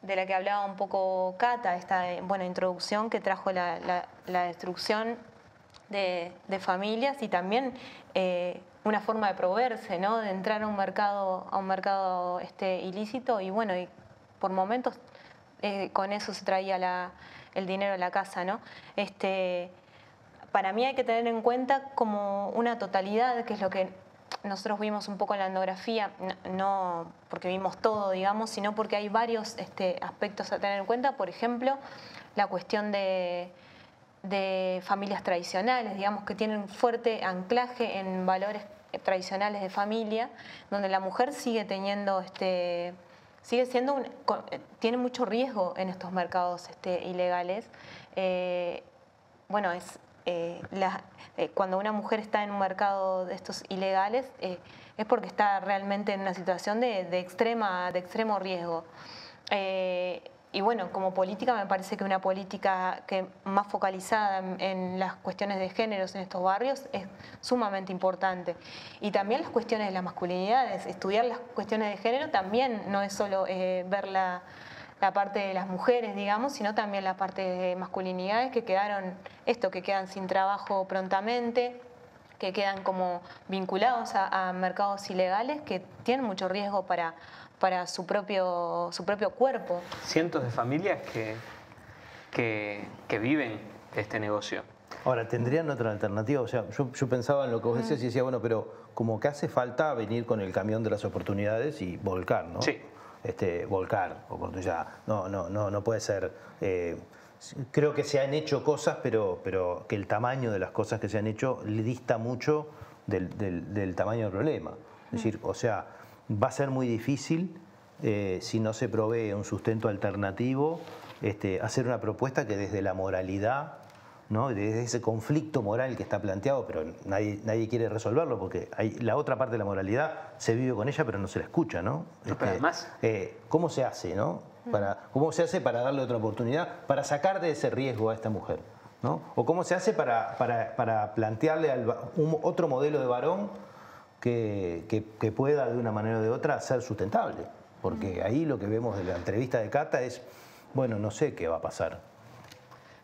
de la que hablaba un poco Cata, esta buena introducción que trajo la, la- destrucción de, de familias y también eh, una forma de proveerse, ¿no? De entrar a un mercado, a un mercado este, ilícito y bueno, y por momentos eh, con eso se traía la- el dinero a la casa, ¿no? Este, para mí hay que tener en cuenta como una totalidad, que es lo que nosotros vimos un poco en la etnografía, no, no porque vimos todo, digamos, sino porque hay varios este, aspectos a tener en cuenta. Por ejemplo, la cuestión de, de familias tradicionales, digamos, que tienen fuerte anclaje en valores tradicionales de familia, donde la mujer sigue teniendo este sigue siendo un- eh, tiene mucho riesgo en estos mercados este, ilegales. Eh, bueno, es eh, la- cuando una mujer está en un mercado de estos ilegales es porque está realmente en una situación de, de extrema, de extremo riesgo. Y bueno, como política me parece que una política que más focalizada en, las cuestiones de géneros en estos barrios es sumamente importante. Y también las cuestiones de las masculinidades, estudiar las cuestiones de género también no es solo eh, ver la, la parte de las mujeres, digamos, sino también la parte de masculinidades que quedaron, esto, que quedan sin trabajo prontamente, que quedan como vinculados a, a mercados ilegales que tienen mucho riesgo para, para su, propio, su propio cuerpo. cientos de familias que, que, que viven este negocio. Ahora, ¿tendrían otra alternativa? O sea, yo, yo pensaba en lo que vos decías y decía, bueno, pero como que hace falta venir con el camión de las oportunidades y volcar, ¿no? Sí. Este, volcar, oportunidad. No, no, no, no puede ser. eh, creo que se han hecho cosas, pero, pero que el tamaño de las cosas que se han hecho le dista mucho del, del- del tamaño del problema. Es decir, o sea, va a ser muy difícil eh, si no se provee un sustento alternativo, este, hacer una propuesta que desde la moralidad, ¿no? desde ese conflicto moral que está planteado, pero nadie, nadie quiere resolverlo porque hay, la otra parte de la moralidad se vive con ella, pero no se la escucha. ¿no? Pero además- eh, ¿Cómo se hace, no? Para, ¿Cómo se hace para darle otra oportunidad, para sacar de ese riesgo a esta mujer? ¿no? ¿O cómo se hace para, para- para plantearle al un- otro modelo de varón que, que- que pueda de una manera o de otra ser sustentable? Porque ahí lo que vemos de la entrevista de Cata es, bueno, no sé qué va a pasar.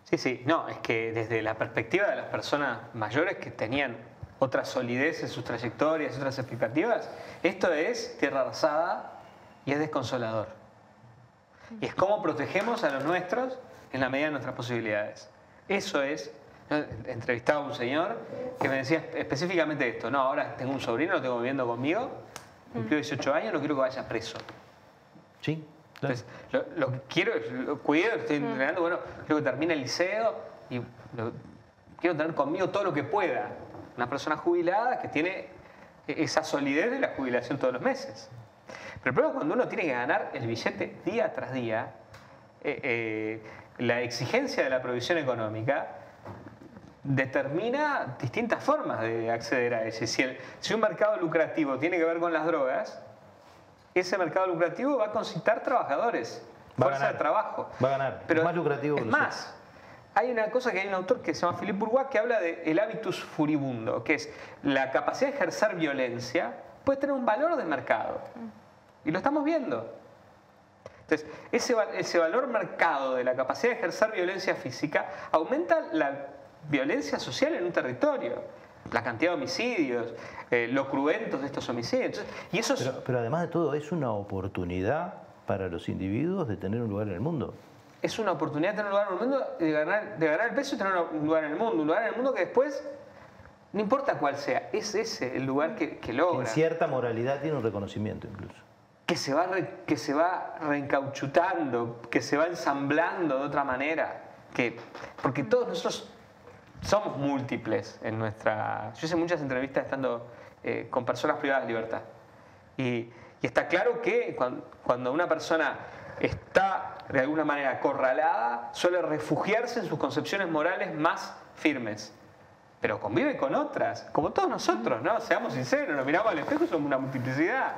Sí, sí, no, es que desde la perspectiva de las personas mayores que tenían otra solidez en sus trayectorias, otras expectativas, esto es tierra arrasada y es desconsolador. Y es cómo protegemos a los nuestros en la medida de nuestras posibilidades. Eso es, yo entrevistaba a un señor que me decía específicamente esto, no, ahora tengo un sobrino, lo tengo viviendo conmigo, cumplió 18 años, no quiero que vaya preso. ¿Sí? Entonces, lo, lo que quiero es, lo cuido, estoy entrenando, bueno, quiero que termine el liceo y lo- quiero tener conmigo todo lo que pueda. Una persona jubilada que tiene e- esa solidez de la jubilación todos los meses. Pero el problema es cuando uno tiene que ganar el billete día tras día, eh, eh, la exigencia de la provisión económica determina distintas formas de acceder a ese. Si, el- si un mercado lucrativo tiene que ver con las drogas, ese mercado lucrativo va a concitar trabajadores, Va a fuerza ganar. de trabajo. Va a ganar. Pero Es más lucrativo Es más, hay una cosa que hay un autor que se llama Philippe Bourgois que habla de el habitus furibundo, que es la capacidad de ejercer violencia puede tener un valor de mercado. Y lo estamos viendo. Entonces, ese, ese valor mercado de la capacidad de ejercer violencia física aumenta la violencia social en un territorio. La cantidad de homicidios, eh, lo cruentos de estos homicidios. Y eso es- Pero, pero además de todo, es una oportunidad para los individuos de tener un lugar en el mundo. es una oportunidad de tener un lugar en el mundo, de ganar, de ganar el peso y tener un lugar en el mundo. Un lugar en el mundo que después, no importa cuál sea, es ese el lugar que, que Que logra. en cierta moralidad tiene un reconocimiento incluso. Que se va que se va reencauchutando, que se va ensamblando de otra manera, que porque todos nosotros somos múltiples en nuestra. Yo hice muchas entrevistas estando eh, con personas privadas de libertad y, está claro que cuan- cuando, una persona está de alguna manera acorralada suele refugiarse en sus concepciones morales más firmes. Pero convive con otras, como todos nosotros, ¿no? Seamos sinceros, nos miramos al espejo y somos una multiplicidad.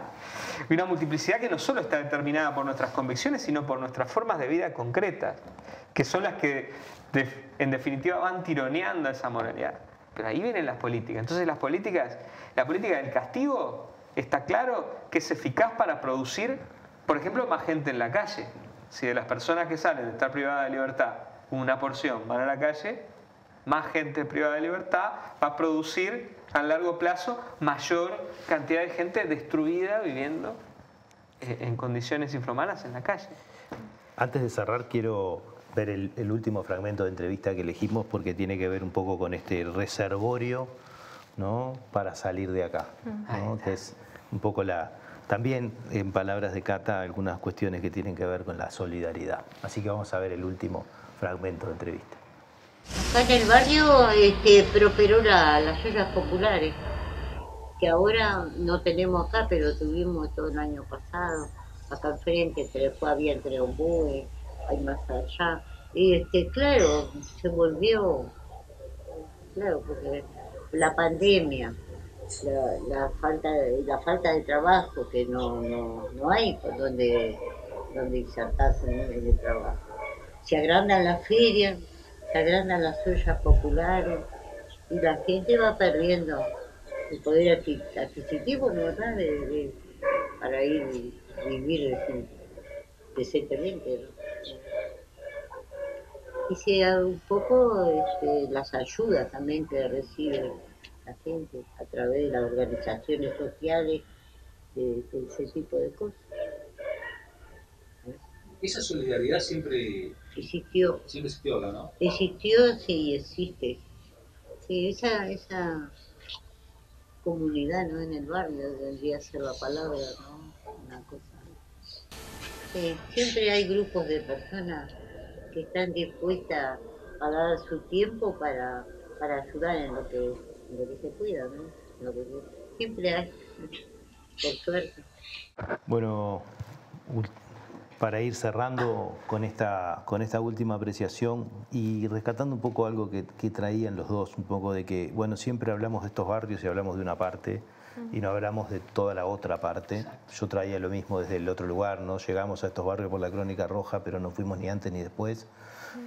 Y una multiplicidad que no solo está determinada por nuestras convicciones, sino por nuestras formas de vida concretas, que son las que en definitiva van tironeando esa moralidad. Pero ahí vienen las políticas. Entonces las políticas, la política del castigo está claro que es eficaz para producir, por ejemplo, más gente en la calle. Si de las personas que salen de estar privadas de libertad, una porción van a la calle, más gente privada de libertad va a producir a largo plazo mayor cantidad de gente destruida viviendo eh, en condiciones infrahumanas en la calle. Antes de cerrar, quiero ver el, el último fragmento de entrevista que elegimos porque tiene que ver un poco con este reservorio ¿no? para salir de acá. ¿no? Que es un poco la. También, en palabras de Cata, algunas cuestiones que tienen que ver con la solidaridad. Así que vamos a ver el último fragmento de entrevista. Acá en el barrio este, prosperó la- las ollas populares, que ahora no tenemos acá, pero tuvimos todo el año pasado. Acá enfrente, entre, después había entre ombúes, hay más allá. Y este, claro, se volvió, claro, porque la pandemia, la, la falta la falta de trabajo, que no, no, no hay por donde, donde insertarse en el trabajo. Se agrandan las ferias, se agrandan las ollas populares y la gente va perdiendo el poder adqui- adquisitivo, ¿no verdad? De, para ir a vivir decen- decentemente. ¿no? Y sea un poco este, las ayudas también que recibe la gente a través de las organizaciones sociales, de, de ese tipo de cosas. Esa solidaridad siempre, Existió, siempre existió acá, ¿no? existió, sí, existe. Sí, esa, esa comunidad, ¿no? En el barrio debería ser la palabra, ¿no? Una cosa. Sí, siempre hay grupos de personas que están dispuestas a dar su tiempo para, para ayudar en lo que, en lo que se pueda, ¿no? En lo que se- siempre hay, por suerte. Bueno, para ir cerrando con esta, con esta última apreciación y rescatando un poco algo que, que traían los dos, un poco de que, bueno, siempre hablamos de estos barrios y hablamos de una parte y no hablamos de toda la otra parte. Yo traía lo mismo desde el otro lugar, ¿no? Llegamos a estos barrios por la Crónica Roja, pero no fuimos ni antes ni después,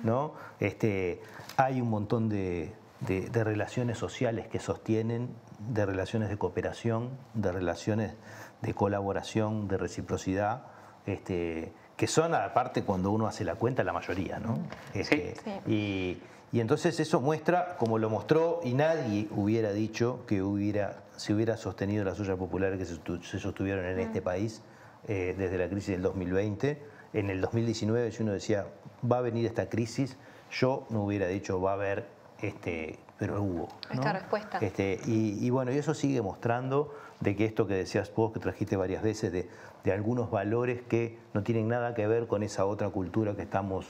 ¿no? Este, hay un montón de, de- de relaciones sociales que sostienen, de relaciones de cooperación, de relaciones de colaboración, de reciprocidad, este, que son aparte cuando uno hace la cuenta la mayoría, ¿no? Este, Y, y entonces eso muestra, como lo mostró, y nadie hubiera dicho que hubiera, se hubiera sostenido las ollas populares que se, sostu- se sostuvieron en este país eh, desde la crisis del 2020. En el 2019, si uno decía, va a venir esta crisis, yo no hubiera dicho, va a haber, este, pero hubo. ¿no? Esta respuesta. Este, y, y bueno, y eso sigue mostrando de que esto que decías vos, que trajiste varias veces, de, de algunos valores que no tienen nada que ver con esa otra cultura que estamos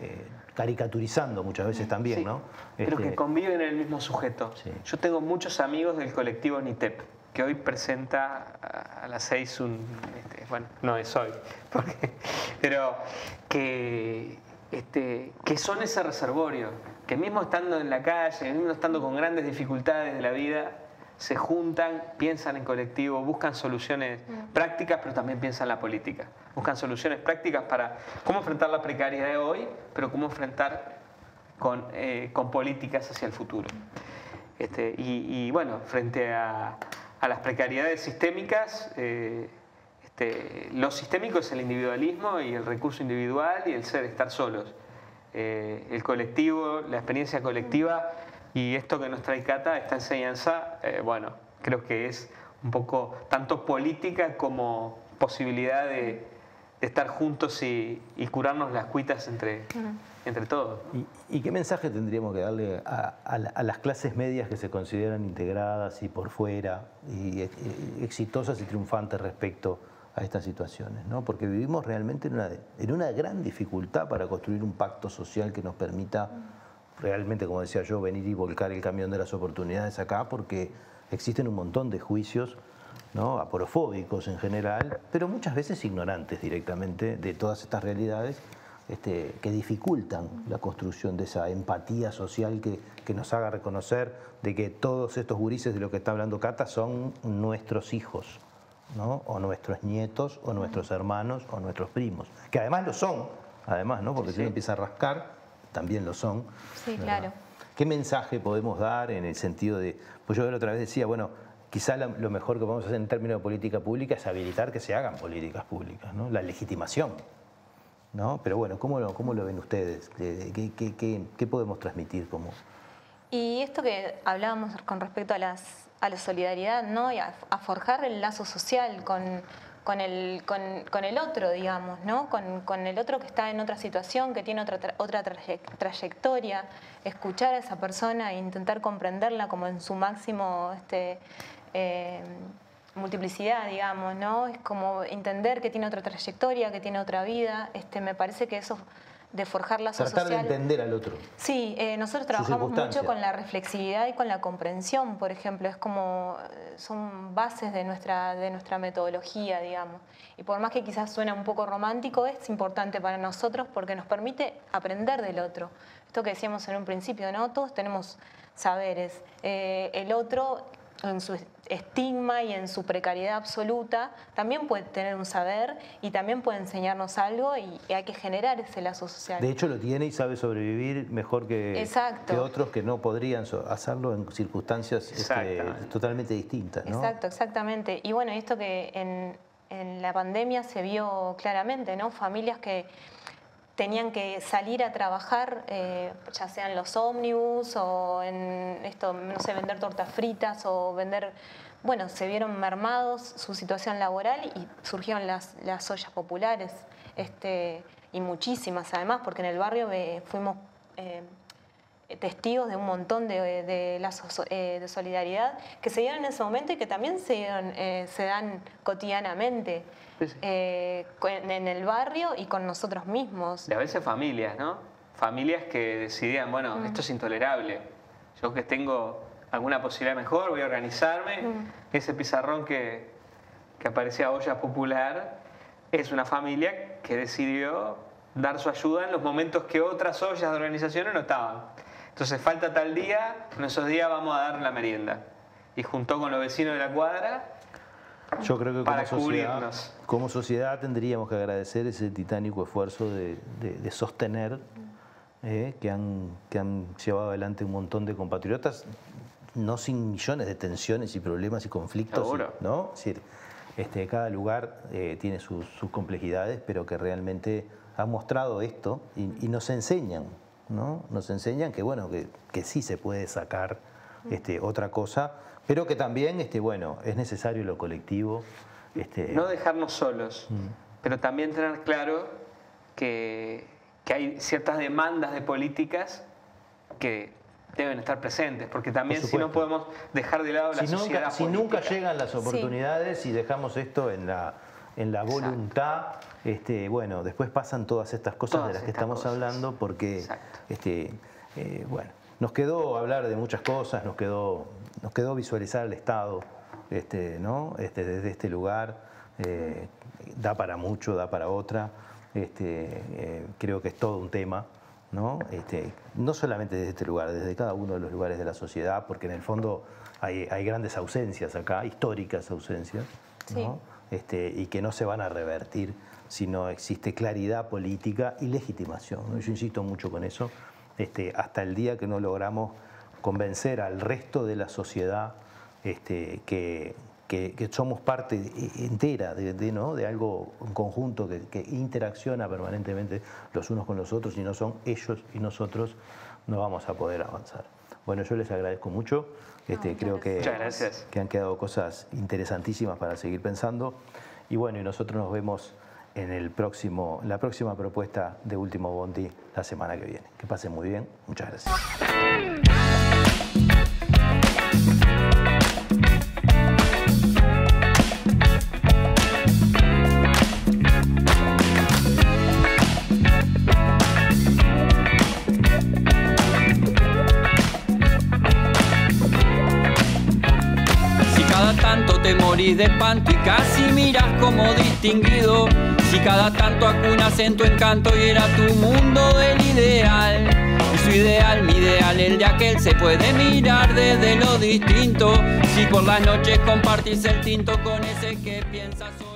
eh, caricaturizando muchas veces también, Sí, ¿no? Pero Este, que conviven en el mismo sujeto. Yo tengo muchos amigos del colectivo NITEP, que hoy presenta a a las seis un... este, bueno, no es hoy, [laughs] porque- pero que, este, que son ese reservorio, que mismo estando en la calle, mismo estando con grandes dificultades de la vida, se juntan, piensan en colectivo, buscan soluciones prácticas, pero también piensan la política. Buscan soluciones prácticas para cómo enfrentar la precariedad de hoy, pero cómo enfrentar con, eh, con políticas hacia el futuro. Este, y, y, bueno, frente a, a las precariedades sistémicas, eh, este, lo sistémico es el individualismo y el recurso individual y el ser estar solos. Eh, el colectivo, la experiencia colectiva y esto que nos trae Cata, esta enseñanza, eh, bueno, creo que es un poco tanto política como posibilidad de, de estar juntos y, y curarnos las cuitas entre, entre todos. ¿Y, y qué mensaje tendríamos que darle a, a la- a las clases medias que se consideran integradas y por fuera, y, ex- y exitosas y triunfantes respecto a estas situaciones? ¿no? Porque vivimos realmente en una, en una gran dificultad para construir un pacto social que nos permita realmente, como decía yo, venir y volcar el camión de las oportunidades acá, porque existen un montón de juicios ¿no? aporofóbicos en general, pero muchas veces ignorantes directamente de todas estas realidades este, que dificultan la construcción de esa empatía social que, que nos haga reconocer de que todos estos gurises de lo que está hablando Cata son nuestros hijos, ¿no? o nuestros nietos, o nuestros hermanos, o nuestros primos, que además lo son, además, ¿no? porque si uno empieza a rascar, también lo son. Sí, ¿verdad? claro. ¿Qué mensaje podemos dar en el sentido de, pues yo la otra vez decía, bueno, quizá la- lo mejor que podemos hacer en términos de política pública es habilitar que se hagan políticas públicas, ¿no? La legitimación, ¿no? Pero bueno, ¿cómo lo, cómo lo ven ustedes? ¿Qué, qué- qué- podemos transmitir como...? Y esto que hablábamos con respecto a, las, a la solidaridad, ¿no? Y a, a forjar el lazo social con, con, el, con, con el otro, digamos, ¿no? Con, con el otro que está en otra situación, que tiene otra, tra- otra traye- trayectoria, escuchar a esa persona e intentar comprenderla como en su máximo este, eh, multiplicidad, digamos, ¿no? Es como entender que tiene otra trayectoria, que tiene otra vida. Este, me parece que eso de forjar lazo Tratar de entender al otro. Sí, eh, nosotros trabajamos mucho con la reflexividad y con la comprensión, por ejemplo, es como eh, son bases de nuestra, de nuestra metodología, digamos. Y por más que quizás suene un poco romántico, es importante para nosotros porque nos permite aprender del otro. Esto que decíamos en un principio, ¿no? Todos tenemos saberes. Eh, el otro, en su estigma y en su precariedad absoluta, también puede tener un saber y también puede enseñarnos algo y, hay que generar ese lazo social. De hecho lo tiene y sabe sobrevivir mejor que, otros que no podrían hacerlo en circunstancias este, totalmente distintas, ¿no? Exacto, exactamente. Y bueno, esto que en, en la pandemia se vio claramente, ¿no? Familias que tenían que salir a trabajar, eh, ya sea en los ómnibus o en esto, no sé, vender tortas fritas o vender, bueno, se vieron mermados su situación laboral y surgieron las, las ollas populares, este, y muchísimas además, porque en el barrio eh, fuimos eh, testigos de un montón de, de lazos eh, de solidaridad que se dieron en ese momento y que también se, dieron, eh, se dan cotidianamente eh, en el barrio y con nosotros mismos. Y a veces familias, ¿no? Familias que decidían, bueno, esto es intolerable. Yo que tengo alguna posibilidad mejor, voy a organizarme. Ese pizarrón que, que aparecía olla popular es una familia que decidió dar su ayuda en los momentos que otras ollas de organizaciones no estaban. Entonces falta tal día, en esos días vamos a dar la merienda. Y juntó con los vecinos de la cuadra Yo creo que Para como sociedad, cubrirnos. como sociedad tendríamos que agradecer ese titánico esfuerzo de, de- de sostener eh, que, han, que han llevado adelante un montón de compatriotas, no sin millones de tensiones y problemas y conflictos, Seguro. ¿no? Es decir, este, cada lugar eh, tiene sus, sus complejidades, pero que realmente han mostrado esto y, y nos enseñan, ¿no? Nos enseñan que, bueno, que, que sí se puede sacar este, otra cosa, pero que también, este, bueno, es necesario lo colectivo. Este, no dejarnos solos, Mm. pero también tener claro que, que hay ciertas demandas de políticas que deben estar presentes, porque también Por si no podemos dejar de lado la si nunca, sociedad si nunca llegan las oportunidades y dejamos esto en la, en la Exacto. voluntad, este, bueno, después pasan todas estas cosas Todas de las que estamos cosas. hablando porque, este, eh, bueno, nos quedó hablar de muchas cosas, nos quedó, nos quedó visualizar el Estado, este, ¿no? Este, desde este lugar, eh, da para mucho, da para otra, este, eh, creo que es todo un tema. ¿no? Este, no solamente desde este lugar, desde cada uno de los lugares de la sociedad, porque en el fondo hay, hay grandes ausencias acá, históricas ausencias, ¿no? este, y que no se van a revertir si no existe claridad política y legitimación. ¿no? Yo insisto mucho con eso, este, hasta el día que no logramos convencer al resto de la sociedad este, que, que- que somos parte entera de, de, ¿no? de algo en conjunto que, que interacciona permanentemente los unos con los otros y no son ellos y nosotros, no vamos a poder avanzar. Bueno, yo les agradezco mucho. Este, creo que, que han quedado cosas interesantísimas para seguir pensando. Y bueno, y nosotros nos vemos en el próximo, la próxima propuesta de Último Bondi la semana que viene. Que pasen muy bien. Muchas gracias. Si cada tanto te morís de espanto y casi miras como distinguido, si cada tanto acunas en tu encanto y era tu mundo del ideal. Y su ideal, mi ideal, el de aquel se puede mirar desde lo distinto. Si por las noches compartís el tinto con ese que piensa solo.